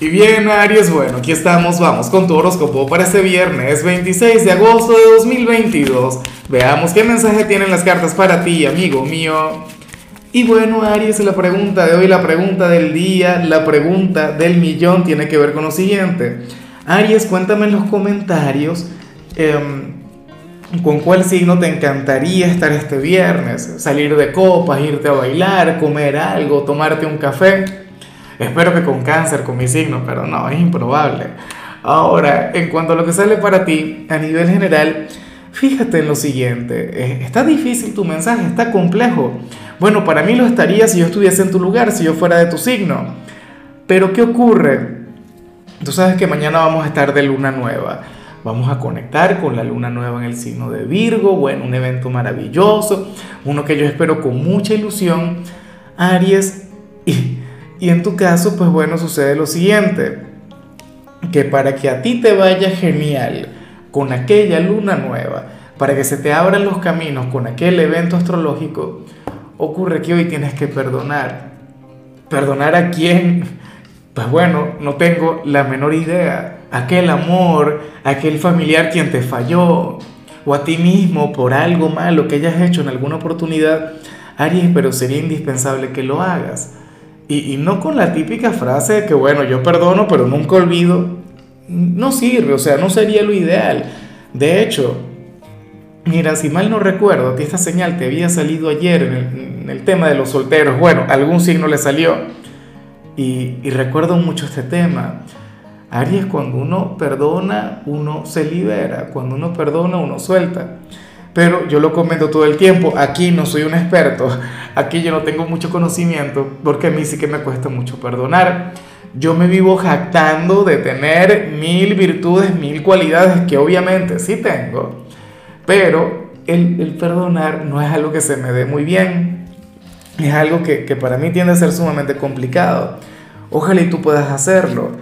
Y bien, Aries, bueno, aquí estamos, vamos con tu horóscopo para este viernes 26 de agosto de 2022. Veamos qué mensaje tienen las cartas para ti, amigo mío. Y bueno, Aries, la pregunta de hoy, la pregunta del día, la pregunta del millón tiene que ver con lo siguiente. Aries, cuéntame en los comentarios em, con cuál signo te encantaría estar este viernes. Salir de copas, irte a bailar, comer algo, tomarte un café. Espero que con cáncer, con mi signo, pero no, es improbable. Ahora, en cuanto a lo que sale para ti, a nivel general, fíjate en lo siguiente. Eh, está difícil tu mensaje, está complejo. Bueno, para mí lo estaría si yo estuviese en tu lugar, si yo fuera de tu signo. Pero ¿qué ocurre? Tú sabes que mañana vamos a estar de luna nueva. Vamos a conectar con la luna nueva en el signo de Virgo. Bueno, un evento maravilloso, uno que yo espero con mucha ilusión. Aries, y y en tu caso, pues bueno, sucede lo siguiente, que para que a ti te vaya genial con aquella luna nueva, para que se te abran los caminos con aquel evento astrológico, ocurre que hoy tienes que perdonar. ¿Perdonar a quién? Pues bueno, no tengo la menor idea. Aquel amor, aquel familiar quien te falló, o a ti mismo por algo malo que hayas hecho en alguna oportunidad, Aries, pero sería indispensable que lo hagas. Y, no con la típica frase de que, bueno, yo perdono, pero nunca olvido. No sirve, o sea, no sería lo ideal. De hecho, mira, si mal no recuerdo, a ti esta señal te había salido ayer en el, tema de los solteros. Bueno, algún signo le salió. Y, y recuerdo mucho este tema. Aries, cuando uno perdona, uno se libera. Cuando uno perdona, uno suelta pero yo lo comento todo el tiempo. Aquí no soy un experto, aquí yo no tengo mucho conocimiento, porque a mí sí que me cuesta mucho perdonar. Yo me vivo jactando de tener mil virtudes, mil cualidades que obviamente sí tengo, pero el, perdonar no es algo que se me dé muy bien, es algo que, que para mí tiende a ser sumamente complicado. Ojalá y tú puedas hacerlo.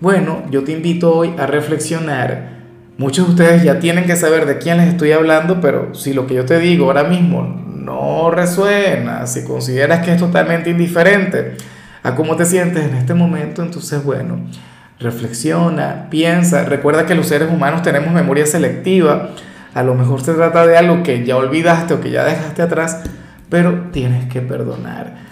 Bueno, yo te invito hoy a reflexionar Muchos de ustedes ya tienen que saber de quién les estoy hablando, pero si lo que yo te digo ahora mismo no resuena, si consideras que es totalmente indiferente a cómo te sientes en este momento, entonces bueno, reflexiona, piensa, recuerda que los seres humanos tenemos memoria selectiva, a lo mejor se trata de algo que ya olvidaste o que ya dejaste atrás, pero tienes que perdonar.